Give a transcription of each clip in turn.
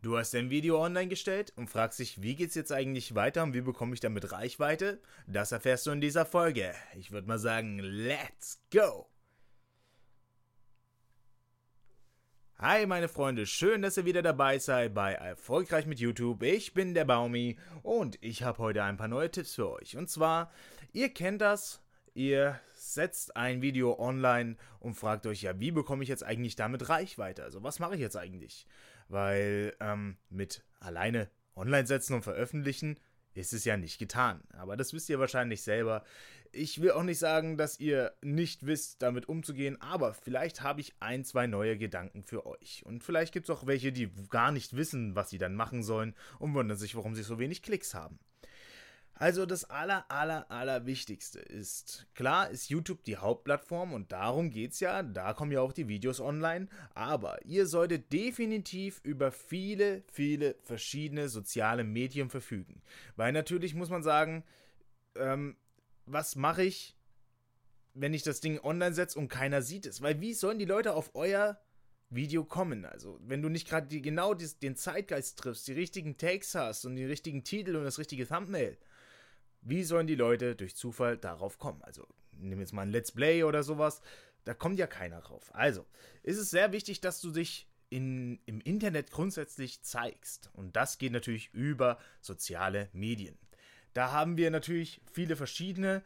Du hast dein Video online gestellt und fragst dich, wie geht's jetzt eigentlich weiter und wie bekomme ich damit Reichweite? Das erfährst du in dieser Folge. Ich würde mal sagen, let's go! Hi meine Freunde, schön, dass ihr wieder dabei seid bei Erfolgreich mit YouTube. Ich bin der Baumi und ich habe heute ein paar neue Tipps für euch. Und zwar, ihr kennt das, ihr setzt ein Video online und fragt euch, ja, wie bekomme ich jetzt eigentlich damit Reichweite? Also was mache ich jetzt eigentlich? Weil ähm, mit alleine online setzen und veröffentlichen ist es ja nicht getan. Aber das wisst ihr wahrscheinlich selber. Ich will auch nicht sagen, dass ihr nicht wisst, damit umzugehen, aber vielleicht habe ich ein, zwei neue Gedanken für euch. Und vielleicht gibt es auch welche, die gar nicht wissen, was sie dann machen sollen und wundern sich, warum sie so wenig Klicks haben. Also das aller, aller, aller Wichtigste ist, klar ist YouTube die Hauptplattform und darum geht's ja, da kommen ja auch die Videos online, aber ihr solltet definitiv über viele, viele verschiedene soziale Medien verfügen. Weil natürlich muss man sagen, ähm, was mache ich, wenn ich das Ding online setze und keiner sieht es? Weil wie sollen die Leute auf euer Video kommen. Also, wenn du nicht gerade genau den Zeitgeist triffst, die richtigen Takes hast und den richtigen Titel und das richtige Thumbnail, wie sollen die Leute durch Zufall darauf kommen? Also, nimm jetzt mal ein Let's Play oder sowas, da kommt ja keiner drauf. Also, ist es sehr wichtig, dass du dich in, im Internet grundsätzlich zeigst. Und das geht natürlich über soziale Medien. Da haben wir natürlich viele verschiedene.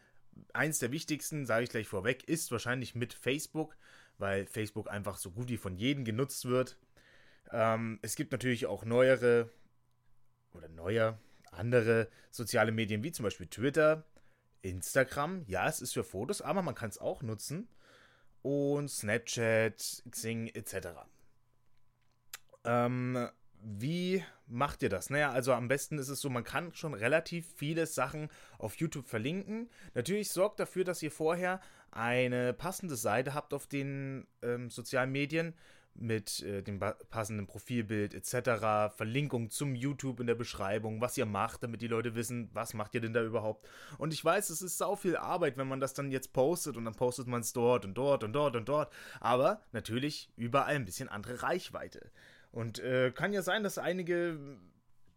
Eins der wichtigsten, sage ich gleich vorweg, ist wahrscheinlich mit Facebook, weil Facebook einfach so gut wie von jedem genutzt wird. Ähm, es gibt natürlich auch neuere oder neuer, andere soziale Medien wie zum Beispiel Twitter, Instagram. Ja, es ist für Fotos, aber man kann es auch nutzen. Und Snapchat, Xing etc. Ähm, wie macht ihr das? Naja, also am besten ist es so, man kann schon relativ viele Sachen auf YouTube verlinken. Natürlich sorgt dafür, dass ihr vorher eine passende Seite habt auf den ähm, sozialen Medien, mit äh, dem passenden Profilbild etc., Verlinkung zum YouTube in der Beschreibung, was ihr macht, damit die Leute wissen, was macht ihr denn da überhaupt. Und ich weiß, es ist sau viel Arbeit, wenn man das dann jetzt postet und dann postet man es dort und dort und dort und dort. Aber natürlich überall ein bisschen andere Reichweite. Und äh, kann ja sein, dass einige,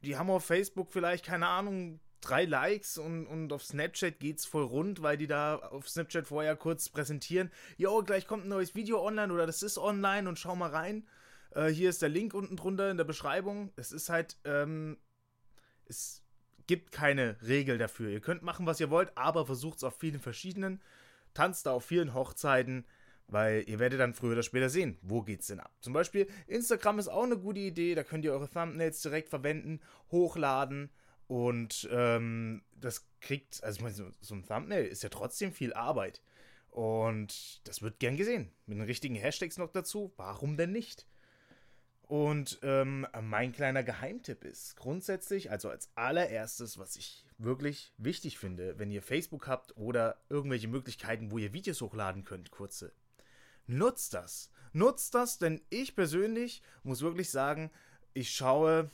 die haben auf Facebook vielleicht, keine Ahnung, drei Likes und, und auf Snapchat geht's voll rund, weil die da auf Snapchat vorher kurz präsentieren, jo, gleich kommt ein neues Video online oder das ist online und schau mal rein. Äh, hier ist der Link unten drunter in der Beschreibung. Es ist halt, ähm, es gibt keine Regel dafür. Ihr könnt machen, was ihr wollt, aber versucht es auf vielen verschiedenen. Tanzt da auf vielen Hochzeiten, weil ihr werdet dann früher oder später sehen, wo geht's denn ab. Zum Beispiel Instagram ist auch eine gute Idee, da könnt ihr eure Thumbnails direkt verwenden, hochladen. Und ähm, das kriegt, also ich meine, so, so, ein Thumbnail ist ja trotzdem viel Arbeit. Und das wird gern gesehen. Mit den richtigen Hashtags noch dazu. Warum denn nicht? Und ähm, mein kleiner Geheimtipp ist grundsätzlich, also als allererstes, was ich wirklich wichtig finde, wenn ihr Facebook habt oder irgendwelche Möglichkeiten, wo ihr Videos hochladen könnt, kurze. Nutzt das. Nutzt das, denn ich persönlich muss wirklich sagen, ich schaue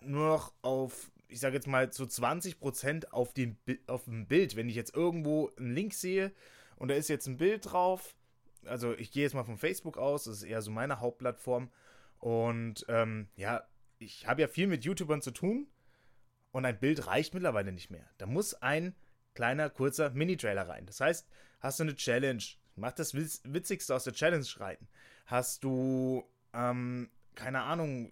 nur noch auf ich sage jetzt mal zu 20% auf dem, auf dem Bild. Wenn ich jetzt irgendwo einen Link sehe und da ist jetzt ein Bild drauf, also ich gehe jetzt mal von Facebook aus, das ist eher so meine Hauptplattform. Und ähm, ja, ich habe ja viel mit YouTubern zu tun und ein Bild reicht mittlerweile nicht mehr. Da muss ein kleiner, kurzer Mini-Trailer rein. Das heißt, hast du eine Challenge, mach das Witzigste aus der Challenge rein. Hast du, ähm, keine Ahnung,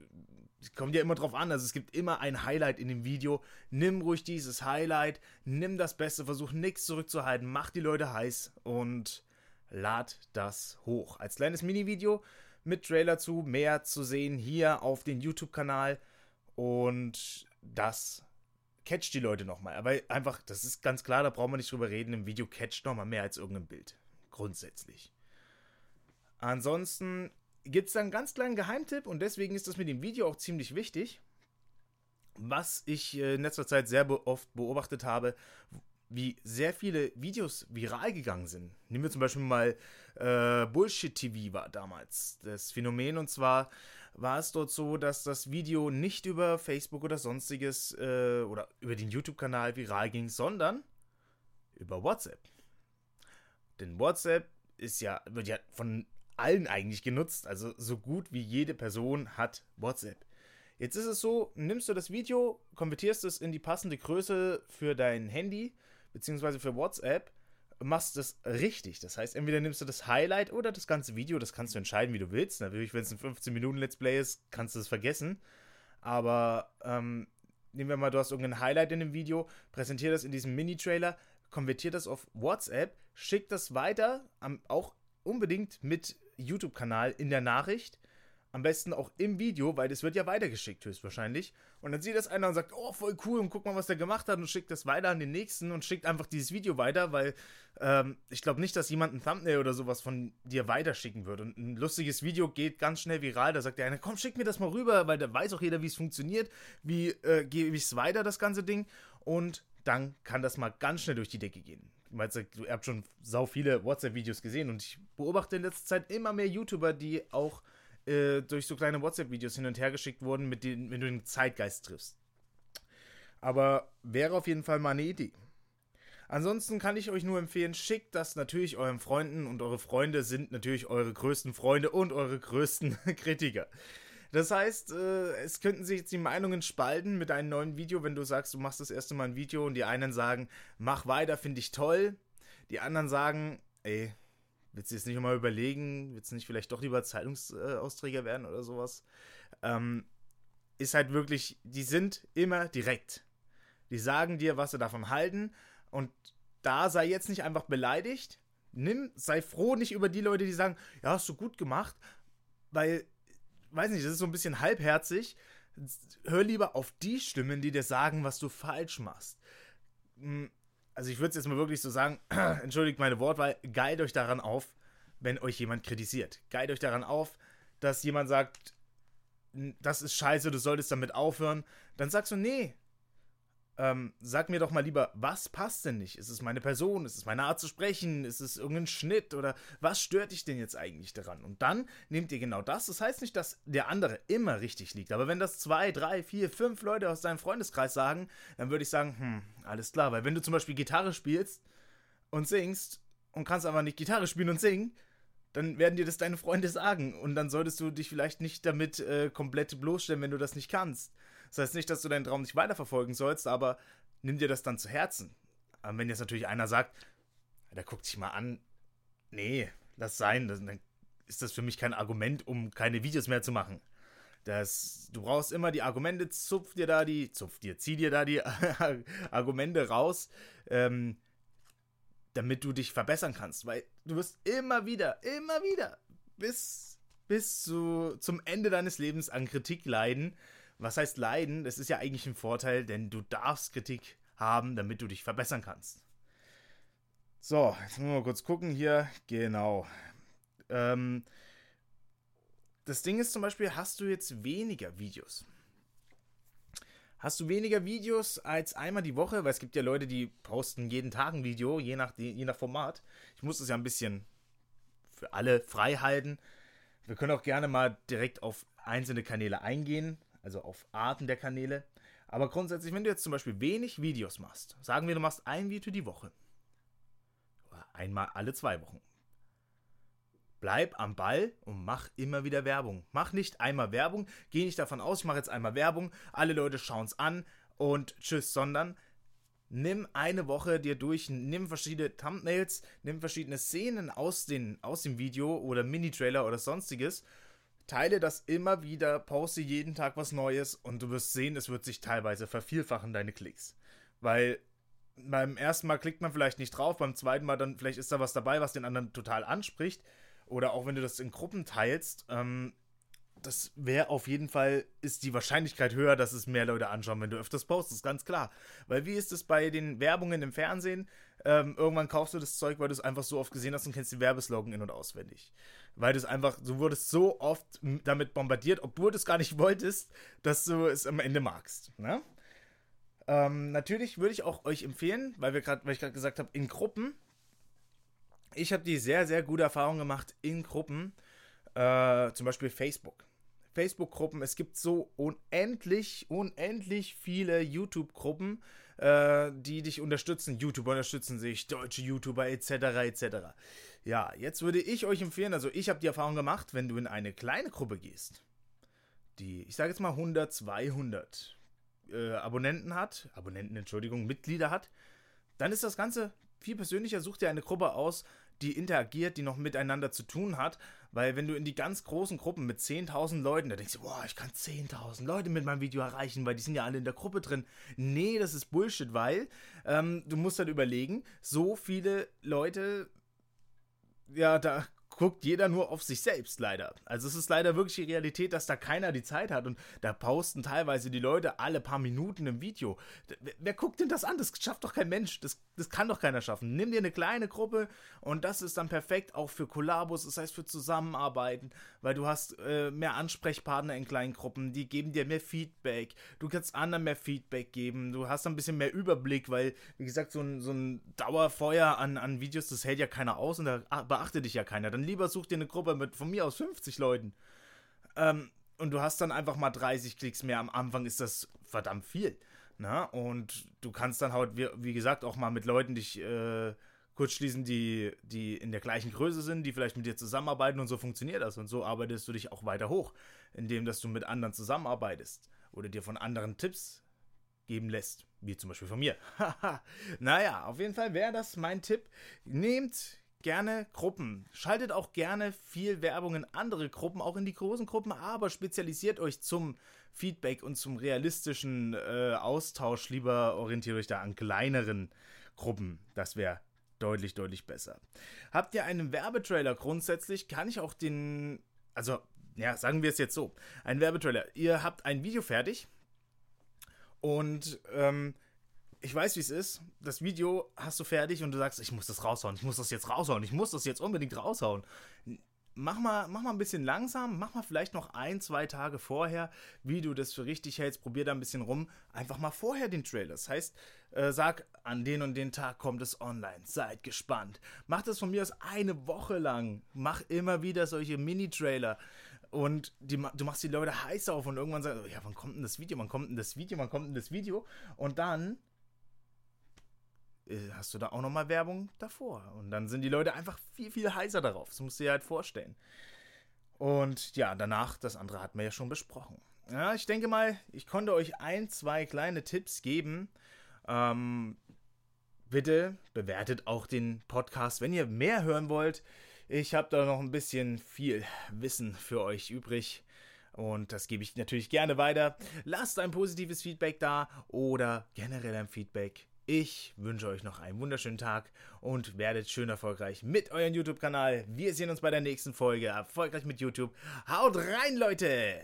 kommt ja immer drauf an, also es gibt immer ein Highlight in dem Video. Nimm ruhig dieses Highlight, nimm das Beste, versuch nichts zurückzuhalten, mach die Leute heiß und lad das hoch. Als kleines Mini-Video mit Trailer zu, mehr zu sehen hier auf den YouTube-Kanal und das catcht die Leute nochmal. Aber einfach, das ist ganz klar, da brauchen wir nicht drüber reden, im Video catcht nochmal mehr als irgendein Bild. Grundsätzlich. Ansonsten gibt es da einen ganz kleinen Geheimtipp und deswegen ist das mit dem Video auch ziemlich wichtig. Was ich äh, in letzter Zeit sehr oft beobachtet habe, wie sehr viele Videos viral gegangen sind. Nehmen wir zum Beispiel mal äh, Bullshit TV war damals das Phänomen und zwar war es dort so, dass das Video nicht über Facebook oder sonstiges äh, oder über den YouTube-Kanal viral ging, sondern über WhatsApp. Denn WhatsApp ist ja, wird ja von allen eigentlich genutzt. Also so gut wie jede Person hat WhatsApp. Jetzt ist es so, nimmst du das Video, konvertierst es in die passende Größe für dein Handy, beziehungsweise für WhatsApp, machst es richtig. Das heißt, entweder nimmst du das Highlight oder das ganze Video, das kannst du entscheiden, wie du willst. Natürlich, wenn es ein 15-Minuten-Let's Play ist, kannst du es vergessen. Aber ähm, nehmen wir mal, du hast irgendein Highlight in dem Video, präsentier das in diesem Mini-Trailer, konvertier das auf WhatsApp, schick das weiter, auch unbedingt mit YouTube-Kanal in der Nachricht am besten auch im Video, weil das wird ja weitergeschickt höchstwahrscheinlich. Und dann sieht das einer und sagt, oh, voll cool und guck mal, was der gemacht hat und schickt das weiter an den nächsten und schickt einfach dieses Video weiter, weil ähm, ich glaube nicht, dass jemand ein Thumbnail oder sowas von dir weiterschicken würde. Und ein lustiges Video geht ganz schnell viral. Da sagt der eine, komm, schick mir das mal rüber, weil da weiß auch jeder, wie es funktioniert. Wie äh, gebe ich es weiter, das ganze Ding? Und dann kann das mal ganz schnell durch die Decke gehen. Ihr habt schon sau viele WhatsApp-Videos gesehen und ich beobachte in letzter Zeit immer mehr YouTuber, die auch äh, durch so kleine WhatsApp-Videos hin und her geschickt wurden, mit denen, wenn du den Zeitgeist triffst. Aber wäre auf jeden Fall mal eine Idee. Ansonsten kann ich euch nur empfehlen, schickt das natürlich euren Freunden und eure Freunde sind natürlich eure größten Freunde und eure größten Kritiker. Das heißt, äh, es könnten sich jetzt die Meinungen spalten mit einem neuen Video, wenn du sagst, du machst das erste Mal ein Video und die einen sagen, mach weiter, finde ich toll. Die anderen sagen, ey, Willst du jetzt nicht mal überlegen? Willst du nicht vielleicht doch lieber Zeitungsausträger werden oder sowas? Ähm, ist halt wirklich, die sind immer direkt. Die sagen dir, was sie davon halten. Und da sei jetzt nicht einfach beleidigt. Nimm, sei froh nicht über die Leute, die sagen, ja, hast du gut gemacht. Weil, weiß nicht, das ist so ein bisschen halbherzig. Hör lieber auf die Stimmen, die dir sagen, was du falsch machst. Hm, also ich würde es jetzt mal wirklich so sagen, entschuldigt meine Wortwahl, geilt euch daran auf, wenn euch jemand kritisiert. Geilt euch daran auf, dass jemand sagt, das ist scheiße, du solltest damit aufhören. Dann sagst du, nee, ähm, sag mir doch mal lieber, was passt denn nicht? Ist es meine Person? Ist es meine Art zu sprechen? Ist es irgendein Schnitt? Oder was stört dich denn jetzt eigentlich daran? Und dann nehmt ihr genau das. Das heißt nicht, dass der andere immer richtig liegt. Aber wenn das zwei, drei, vier, fünf Leute aus deinem Freundeskreis sagen, dann würde ich sagen, hm, alles klar. Weil wenn du zum Beispiel Gitarre spielst und singst und kannst aber nicht Gitarre spielen und singen, dann werden dir das deine Freunde sagen. Und dann solltest du dich vielleicht nicht damit äh, komplett bloßstellen, wenn du das nicht kannst. Das heißt nicht, dass du deinen Traum nicht weiterverfolgen sollst, aber nimm dir das dann zu Herzen. Aber wenn jetzt natürlich einer sagt, der guckt sich mal an, nee, lass sein, dann ist das für mich kein Argument, um keine Videos mehr zu machen. Das, du brauchst immer die Argumente, zupf dir da die, zupf dir, zieh dir da die Argumente raus, ähm, damit du dich verbessern kannst, weil du wirst immer wieder, immer wieder bis, bis zu, zum Ende deines Lebens an Kritik leiden was heißt leiden? Das ist ja eigentlich ein Vorteil, denn du darfst Kritik haben, damit du dich verbessern kannst. So, jetzt müssen wir mal kurz gucken hier. Genau. Ähm, das Ding ist zum Beispiel, hast du jetzt weniger Videos? Hast du weniger Videos als einmal die Woche? Weil es gibt ja Leute, die posten jeden Tag ein Video, je nach, je nach Format. Ich muss das ja ein bisschen für alle frei halten. Wir können auch gerne mal direkt auf einzelne Kanäle eingehen also auf Arten der Kanäle. Aber grundsätzlich, wenn du jetzt zum Beispiel wenig Videos machst, sagen wir, du machst ein Video die Woche. Oder einmal alle zwei Wochen. Bleib am Ball und mach immer wieder Werbung. Mach nicht einmal Werbung, geh nicht davon aus, ich mache jetzt einmal Werbung, alle Leute schauen es an und tschüss, sondern nimm eine Woche dir durch, nimm verschiedene Thumbnails, nimm verschiedene Szenen aus, den, aus dem Video oder Mini-Trailer oder sonstiges Teile das immer wieder, poste jeden Tag was Neues und du wirst sehen, es wird sich teilweise vervielfachen, deine Klicks. Weil beim ersten Mal klickt man vielleicht nicht drauf, beim zweiten Mal dann vielleicht ist da was dabei, was den anderen total anspricht. Oder auch wenn du das in Gruppen teilst, ähm, das wäre auf jeden Fall, ist die Wahrscheinlichkeit höher, dass es mehr Leute anschauen, wenn du öfters postest, ganz klar. Weil wie ist es bei den Werbungen im Fernsehen? Ähm, irgendwann kaufst du das Zeug, weil du es einfach so oft gesehen hast und kennst die Werbeslogan in- und auswendig. Weil du es einfach, du wurdest so oft damit bombardiert, obwohl du es gar nicht wolltest, dass du es am Ende magst. Ne? Ähm, natürlich würde ich auch euch empfehlen, weil wir gerade, weil ich gerade gesagt habe, in Gruppen. Ich habe die sehr, sehr gute Erfahrung gemacht in Gruppen, äh, zum Beispiel Facebook. Facebook-Gruppen. Es gibt so unendlich, unendlich viele YouTube-Gruppen, äh, die dich unterstützen. YouTuber unterstützen sich, deutsche YouTuber etc. etc. Ja, jetzt würde ich euch empfehlen, also ich habe die Erfahrung gemacht, wenn du in eine kleine Gruppe gehst, die, ich sage jetzt mal 100, 200 äh, Abonnenten hat, Abonnenten, Entschuldigung, Mitglieder hat, dann ist das Ganze viel persönlicher. Such dir eine Gruppe aus, die interagiert, die noch miteinander zu tun hat. Weil wenn du in die ganz großen Gruppen mit 10.000 Leuten, da denkst du, boah, ich kann 10.000 Leute mit meinem Video erreichen, weil die sind ja alle in der Gruppe drin. Nee, das ist Bullshit, weil ähm, du musst halt überlegen, so viele Leute, ja, da guckt jeder nur auf sich selbst, leider. Also es ist leider wirklich die Realität, dass da keiner die Zeit hat und da posten teilweise die Leute alle paar Minuten ein Video. Wer, wer guckt denn das an? Das schafft doch kein Mensch. Das, das kann doch keiner schaffen. Nimm dir eine kleine Gruppe und das ist dann perfekt auch für Kollabos, das heißt für Zusammenarbeiten, weil du hast äh, mehr Ansprechpartner in kleinen Gruppen, die geben dir mehr Feedback. Du kannst anderen mehr Feedback geben. Du hast ein bisschen mehr Überblick, weil, wie gesagt, so ein, so ein Dauerfeuer an, an Videos, das hält ja keiner aus und da beachtet dich ja keiner. Dann lieber such dir eine Gruppe mit von mir aus 50 Leuten. Ähm, und du hast dann einfach mal 30 Klicks mehr. Am Anfang ist das verdammt viel. Na? Und du kannst dann halt, wie, wie gesagt, auch mal mit Leuten dich äh, kurz schließen, die, die in der gleichen Größe sind, die vielleicht mit dir zusammenarbeiten und so funktioniert das. Und so arbeitest du dich auch weiter hoch, indem dass du mit anderen zusammenarbeitest oder dir von anderen Tipps geben lässt, wie zum Beispiel von mir. naja, auf jeden Fall wäre das mein Tipp. Nehmt gerne Gruppen. Schaltet auch gerne viel Werbung in andere Gruppen, auch in die großen Gruppen, aber spezialisiert euch zum Feedback und zum realistischen äh, Austausch. Lieber orientiert euch da an kleineren Gruppen. Das wäre deutlich, deutlich besser. Habt ihr einen Werbetrailer? Grundsätzlich kann ich auch den, also, ja, sagen wir es jetzt so: Ein Werbetrailer. Ihr habt ein Video fertig und ähm, ich weiß, wie es ist. Das Video hast du fertig und du sagst, ich muss das raushauen, ich muss das jetzt raushauen, ich muss das jetzt unbedingt raushauen. Mach mal, mach mal ein bisschen langsam, mach mal vielleicht noch ein, zwei Tage vorher, wie du das für richtig hältst, probier da ein bisschen rum. Einfach mal vorher den Trailer. Das heißt, äh, sag, an den und den Tag kommt es online, seid gespannt. Mach das von mir aus eine Woche lang. Mach immer wieder solche Mini-Trailer. Und die, du machst die Leute heiß auf und irgendwann sagst du, ja, wann kommt denn das Video, wann kommt denn das Video, wann kommt denn das Video? Und dann hast du da auch nochmal Werbung davor. Und dann sind die Leute einfach viel, viel heißer darauf. Das musst du dir halt vorstellen. Und ja, danach, das andere hatten wir ja schon besprochen. Ja, ich denke mal, ich konnte euch ein, zwei kleine Tipps geben. Ähm, bitte bewertet auch den Podcast, wenn ihr mehr hören wollt. Ich habe da noch ein bisschen viel Wissen für euch übrig. Und das gebe ich natürlich gerne weiter. Lasst ein positives Feedback da oder generell ein Feedback ich wünsche euch noch einen wunderschönen Tag und werdet schön erfolgreich mit eurem YouTube-Kanal. Wir sehen uns bei der nächsten Folge. Erfolgreich mit YouTube. Haut rein, Leute!